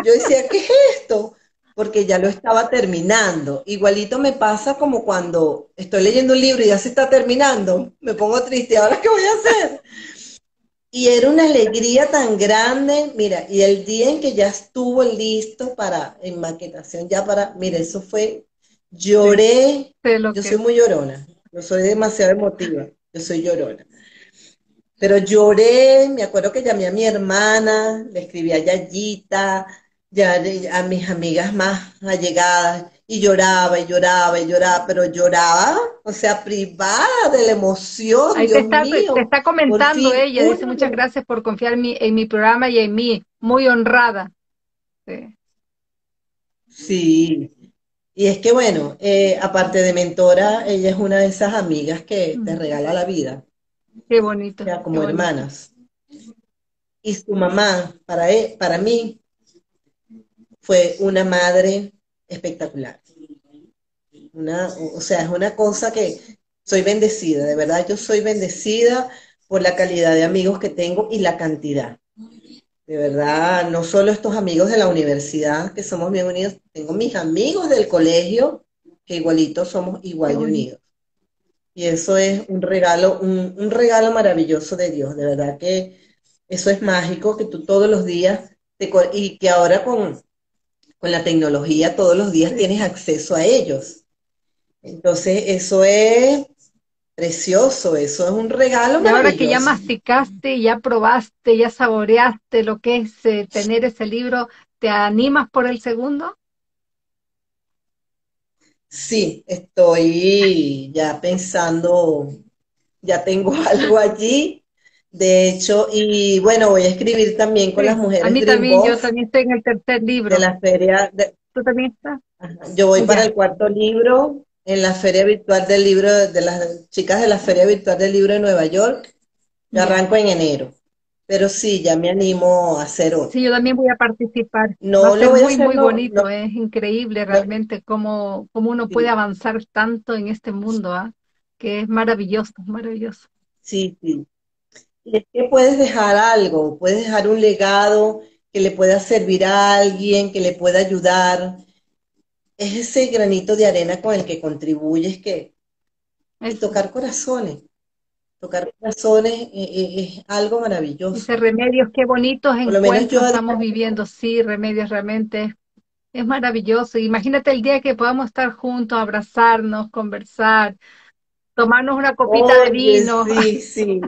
yo decía, ¿qué es esto? Porque ya lo estaba terminando. Igualito me pasa como cuando estoy leyendo un libro y ya se está terminando, me pongo triste, ¿ahora qué voy a hacer? Y era una alegría tan grande, mira, y el día en que ya estuvo listo para, en maquetación, ya para, mira, eso fue, lloré, yo soy muy llorona, yo soy demasiado emotiva, yo soy llorona. Pero lloré, me acuerdo que llamé a mi hermana, le escribí a Yayita, ya a mis amigas más allegadas, y lloraba y lloraba y lloraba, pero lloraba, o sea, privada de la emoción.
Ahí te, está, te está comentando ella, dice muchas gracias por confiar en mi, en mi programa y en mí, muy honrada.
Sí. Y es que bueno, eh, aparte de mentora, ella es una de esas amigas que te regala la vida.
Qué bonito.
como hermanas. Y su mamá, para, él, para mí, fue una madre espectacular. Una, o sea, es una cosa que soy bendecida, de verdad, yo soy bendecida por la calidad de amigos que tengo y la cantidad. De verdad, no solo estos amigos de la universidad, que somos bien unidos, tengo mis amigos del colegio, que igualitos somos igual unidos. Y eso es un regalo, un, un regalo maravilloso de Dios, de verdad que eso es mágico, que tú todos los días, te, y que ahora con, con la tecnología todos los días tienes acceso a ellos. Entonces, eso es precioso, eso es un regalo
y ahora que ya masticaste, ya probaste, ya saboreaste lo que es eh, tener ese libro, ¿te animas por el segundo?
Sí, estoy ya pensando, ya tengo algo allí, de hecho, y bueno, voy a escribir también con las mujeres.
A mí también, yo también estoy en el tercer libro.
De la feria.
¿Tú también estás?
Yo voy para el cuarto libro en la feria virtual del libro, de las chicas de la feria virtual del libro de Nueva York. Yo arranco en enero. Pero sí, ya me animo a hacer otro.
Sí, yo también voy a participar. No lo muy, muy bonito, es increíble realmente cómo, cómo uno puede avanzar tanto en este mundo, ¿ah? que es maravilloso, maravilloso.
Sí, sí. Y es que puedes dejar algo, puedes dejar un legado que le pueda servir a alguien, que le pueda ayudar. Es ese granito de arena con el que contribuyes que es tocar corazones tocar corazones eh, eh, es, algo maravilloso.
Dice Remedios, qué bonitos encuentros estamos viviendo, sí, Remedios realmente es maravilloso. Imagínate el día que podamos estar juntos, abrazarnos, conversar, tomarnos una copita de vino.
Sí, sí.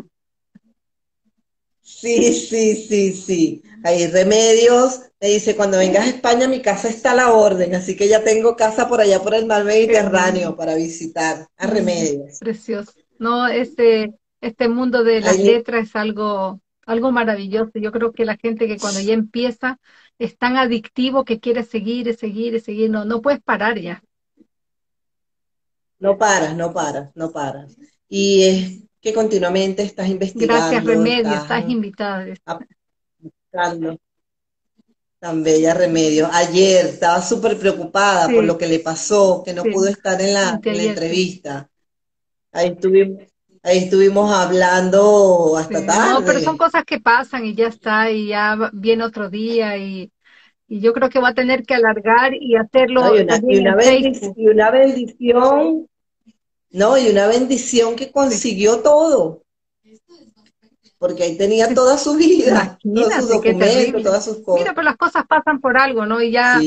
Sí, sí, sí, sí. Hay remedios. Me dice, cuando vengas a España, mi casa está a la orden, así que ya tengo casa por allá por el mar Mediterráneo para visitar a remedios.
Precioso. No, este, este mundo de las letras es algo, algo maravilloso. Yo creo que la gente que cuando ya empieza es tan adictivo que quiere seguir y seguir y seguir, no, no puedes parar ya.
No paras, no paras, no paras. Y es que continuamente estás investigando.
Gracias, Remedio, estás, invitada.
Buscando. Tan bella Remedio. Ayer estaba súper preocupada por lo que le pasó, que no pudo estar en la, en la entrevista. Ahí estuvimos, ahí estuvimos hablando hasta tarde.
No, pero son cosas que pasan y ya está, y ya viene otro día y, yo creo que va a tener que alargar y hacerlo.
y, una, y, una y, una, bendición, no, y una bendición que consiguió todo porque ahí tenía toda su vida, todos sus documentos, todas sus cosas.
Mira, pero las cosas pasan por algo, ¿no? Y ya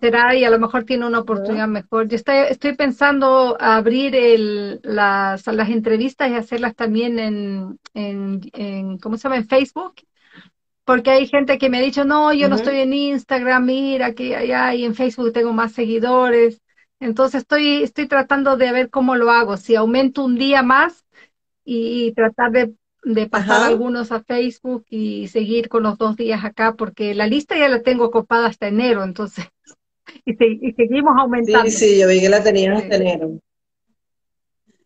será, y a lo mejor tiene una oportunidad mejor. Yo estoy, estoy pensando abrir el, las, las entrevistas y hacerlas también en, en, ¿cómo se llama? En Facebook. Porque hay gente que me ha dicho, no, yo no estoy en Instagram, mira, que allá y en Facebook tengo más seguidores. Entonces estoy, estoy tratando de ver cómo lo hago, si aumento un día más y tratar de de pasar algunos a Facebook y seguir con los dos días acá, porque la lista ya la tengo copada hasta enero, entonces, y, seguimos aumentando.
Sí, sí, yo vi que la tenías hasta enero.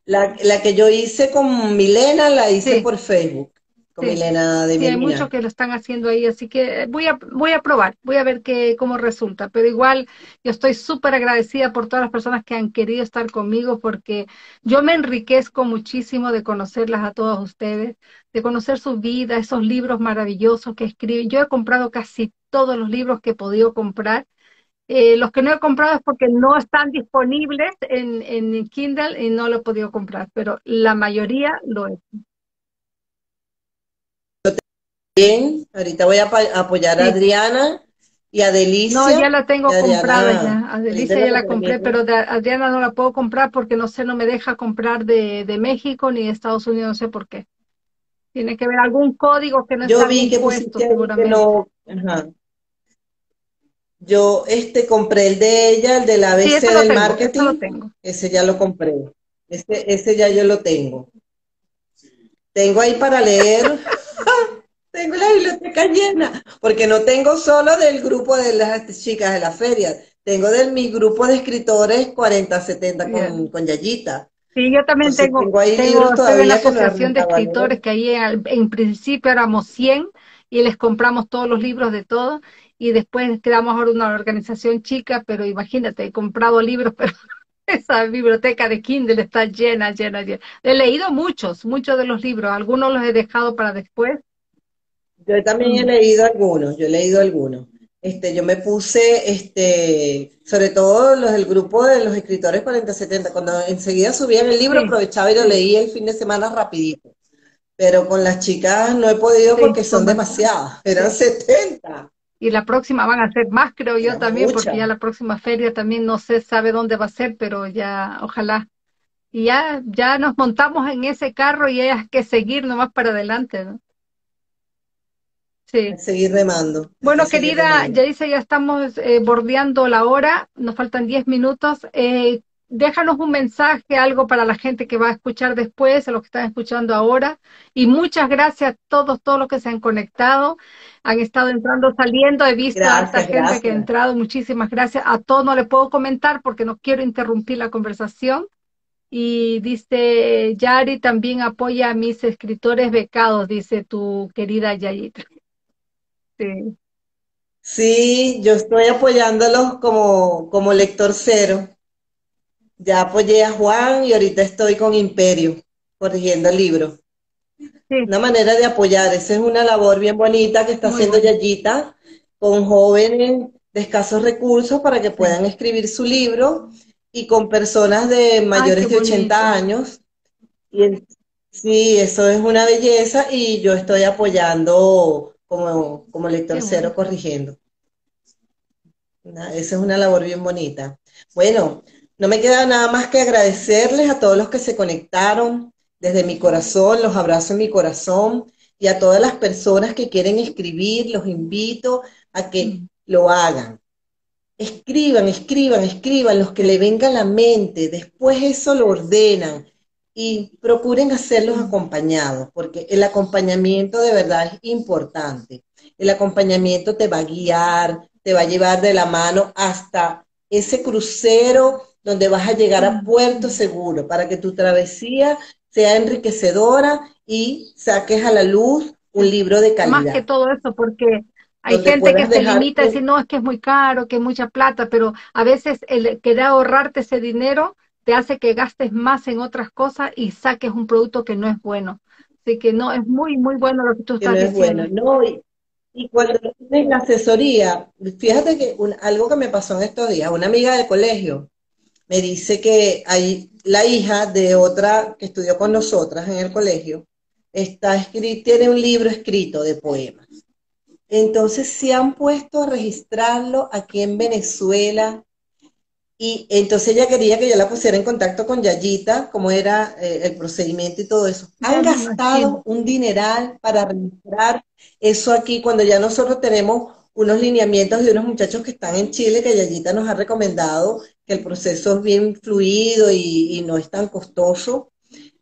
La, la, que yo hice con Milena la hice por Facebook con Milena de
Sí, hay muchos que lo están haciendo ahí, así que voy a, voy a probar, voy a ver qué, cómo resulta. Pero igual yo estoy súper agradecida por todas las personas que han querido estar conmigo porque yo me enriquezco muchísimo de conocerlas a todos ustedes, de conocer su vida, esos libros maravillosos que escriben. Yo he comprado casi todos los libros que he podido comprar. Eh, los que no he comprado es porque no están disponibles en, en Kindle y no lo he podido comprar, pero la mayoría lo he
Bien, ahorita voy a apoyar a Adriana y a Delicia.
No, ya la tengo comprada ya. A Delicia ya la compré, pero de Adriana no la puedo comprar porque no sé, no me deja comprar de, de México ni de Estados Unidos, no sé por qué. Tiene que haber algún código que no
Yo vi que puesto, seguramente. no, Yo este compré el de ella, el de la ABC del marketing. Lo tengo. Ese ya lo compré. Ese, ese ya yo lo tengo. Tengo ahí para leer tengo la biblioteca llena, porque no tengo solo del grupo de las chicas de la feria, tengo de mi grupo de escritores 40-70 con, con Yayita.
Sí, yo también tengo, tengo, ahí tengo una asociación de escritores que ahí en principio éramos 100 y les compramos todos los libros de todo y después quedamos ahora una organización chica, pero imagínate, he comprado libros, pero esa biblioteca de Kindle está llena, llena, llena. He leído muchos, muchos de los libros, algunos los he dejado para después
yo también he leído algunos, yo he leído algunos. este, yo me puse, este, sobre todo los del grupo de los escritores 4070, cuando enseguida subían el libro, aprovechaba y lo leía el fin de semana rapidito. Pero con las chicas no he podido porque son demasiadas, eran 70.
Y la próxima van a ser más, creo yo también, porque ya la próxima feria también no se sabe dónde va a ser, pero ya, ojalá. Y ya, ya nos montamos en ese carro y hay que seguir nomás para adelante, ¿no?
Sí. Seguir remando.
Bueno, querida, ya dice, ya estamos eh, bordeando la hora, nos faltan 10 minutos. Eh, déjanos un mensaje, algo para la gente que va a escuchar después, a los que están escuchando ahora. Y muchas gracias a todos, todos los que se han conectado, han estado entrando, saliendo. He visto a esta gente que ha entrado. Muchísimas gracias. A todos no le puedo comentar porque no quiero interrumpir la conversación. Y dice, Yari también apoya a mis escritores becados, dice tu querida Yayita.
Sí. Sí, yo estoy apoyándolos como, como lector cero. Ya apoyé a Juan y ahorita estoy con Imperio, corrigiendo el libro. Una manera de apoyar, esa es una labor bien bonita que está haciendo Yayita con jóvenes de escasos recursos para que puedan escribir su libro y con personas de mayores de 80 años. Y sí, eso es una belleza y yo estoy apoyando como, como lector cero corrigiendo. esa es una labor bien bonita. Bueno, no me queda nada más que agradecerles a todos los que se conectaron desde mi corazón, los abrazo en mi corazón y a todas las personas que quieren escribir, los invito a que mm. lo hagan. Escriban, escriban, escriban los que le venga a la mente, después eso lo ordenan y procuren hacerlos acompañados, porque el acompañamiento de verdad es importante. El acompañamiento te va a guiar, te va a llevar de la mano hasta ese crucero donde vas a llegar a puerto seguro, para que tu travesía sea enriquecedora y saques a la luz un libro de calidad.
Más que todo eso, porque hay gente que se limita a decir, no, es que es muy caro, que es mucha plata, pero a veces el querer ahorrarte ese dinero te hace que gastes más en otras cosas y saques un producto que no es bueno. Así que no, es muy, muy bueno lo que tú estás diciendo.
no, y, cuando tienes la asesoría, fíjate que algo que me pasó en estos días, una amiga del colegio me dice que hay la hija de otra que estudió con nosotras en el colegio, está escrito, tiene un libro escrito de poemas. Entonces se han puesto a registrarlo aquí en Venezuela y entonces ella quería que yo la pusiera en contacto con Yayita, cómo era eh, el procedimiento y todo eso. Han gastado un dineral para registrar eso aquí cuando ya nosotros tenemos unos lineamientos de unos muchachos que están en Chile que Yayita nos ha recomendado que el proceso es bien fluido y, y no es tan costoso.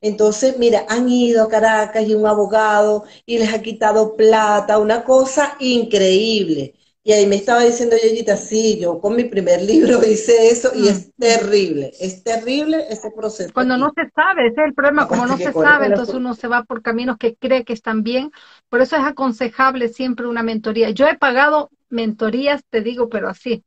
Entonces, mira, han ido a Caracas y un abogado y les ha quitado plata, una cosa increíble. Y ahí me estaba diciendo Yoyita, sí, yo con mi primer libro hice eso y es terrible, es terrible ese proceso.
Cuando no se sabe, ese es el problema, como no se sabe, entonces uno se va por caminos que cree que están bien, por eso es aconsejable siempre una mentoría. Yo he pagado mentorías, te digo, pero así,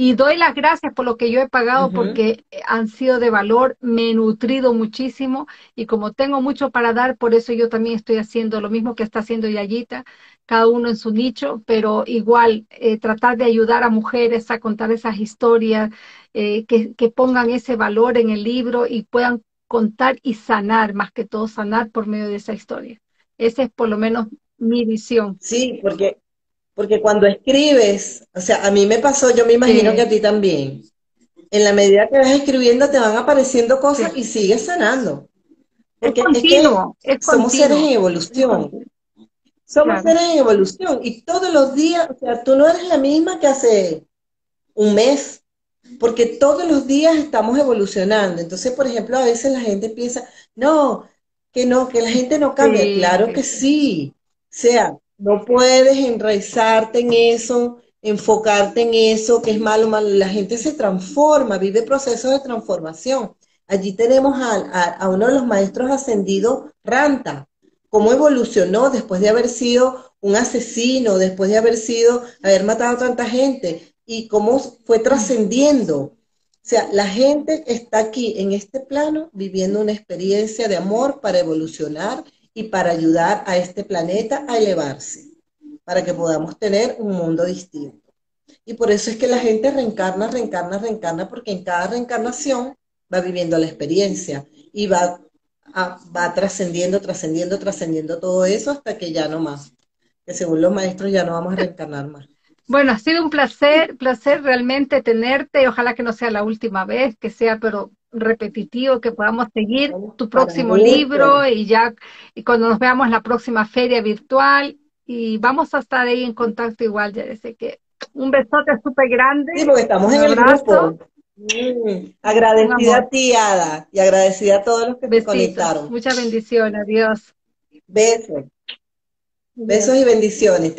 y doy las gracias por lo que yo he pagado porque han sido de valor, me he nutrido muchísimo y como tengo mucho para dar, por eso yo también estoy haciendo lo mismo que está haciendo Yayita, cada uno en su nicho, pero igual eh, tratar de ayudar a mujeres a contar esas historias, eh, que, que pongan ese valor en el libro y puedan contar y sanar, más que todo sanar por medio de esa historia. Esa es por lo menos mi visión.
Sí, porque porque cuando escribes, o sea, a mí me pasó, yo me imagino que a ti también, en la medida que vas escribiendo te van apareciendo cosas y sigues sanando. Porque es, que somos seres en evolución. Somos seres en evolución y todos los días, o sea, tú no eres la misma que hace un mes, porque todos los días estamos evolucionando. Entonces, por ejemplo, a veces la gente piensa, no, que no, que la gente no cambia. claro que sí. O sea, no puedes enraizarte en eso, enfocarte en eso, que es malo, malo. La gente se transforma, vive procesos de transformación. Allí tenemos a, uno de los maestros ascendidos, Ranta, cómo evolucionó después de haber sido un asesino, después de haber sido, haber matado a tanta gente, y cómo fue trascendiendo. O sea, la gente está aquí en este plano viviendo una experiencia de amor para evolucionar y para ayudar a este planeta a elevarse, para que podamos tener un mundo distinto. Y por eso es que la gente reencarna, reencarna, reencarna, porque en cada reencarnación va viviendo la experiencia y va, va trascendiendo, trascendiendo, trascendiendo todo eso hasta que ya no más. Que según los maestros ya no vamos a reencarnar más.
Bueno, ha sido un placer, placer realmente tenerte ojalá que no sea la última vez, que sea pero repetitivo, que podamos seguir tu próximo libro y ya y cuando nos veamos la próxima feria virtual y vamos a estar ahí en contacto igual, ya sé que un besote súper grande.
Sí, porque estamos en el grupo. Mm, agradecida a ti, Ada, y agradecida a todos los que me conectaron.
Muchas bendiciones, adiós.
Besos. Besos y bendiciones.